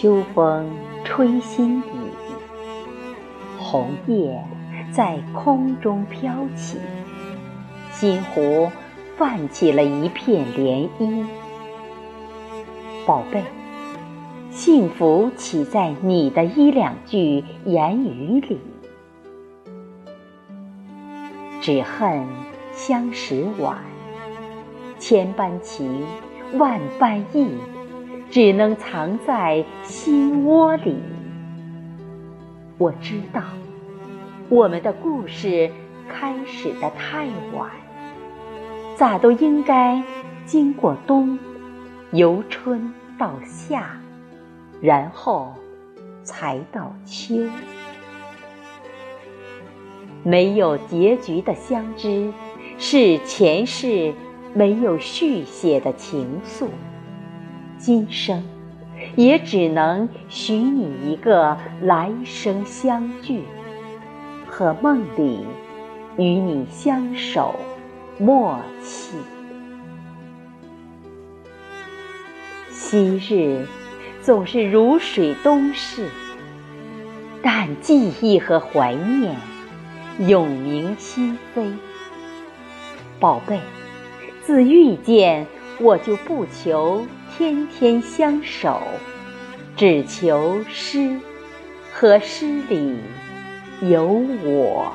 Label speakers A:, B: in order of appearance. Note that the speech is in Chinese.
A: 秋风吹心底，红叶在空中飘起，心湖泛起了一片涟漪。宝贝，幸福岂在你的一两句言语里？只恨相识晚，千般情，万般意。只能藏在心窝里。我知道，我们的故事开始的太晚，咋都应该经过冬，由春到夏，然后才到秋。没有结局的相知，是前世没有续写的情愫。今生，也只能许你一个来生相聚，和梦里与你相守默契。昔日总是如水东逝，但记忆和怀念永铭心扉。宝贝，自遇见我就不求。天天相守，只求诗和诗里有我。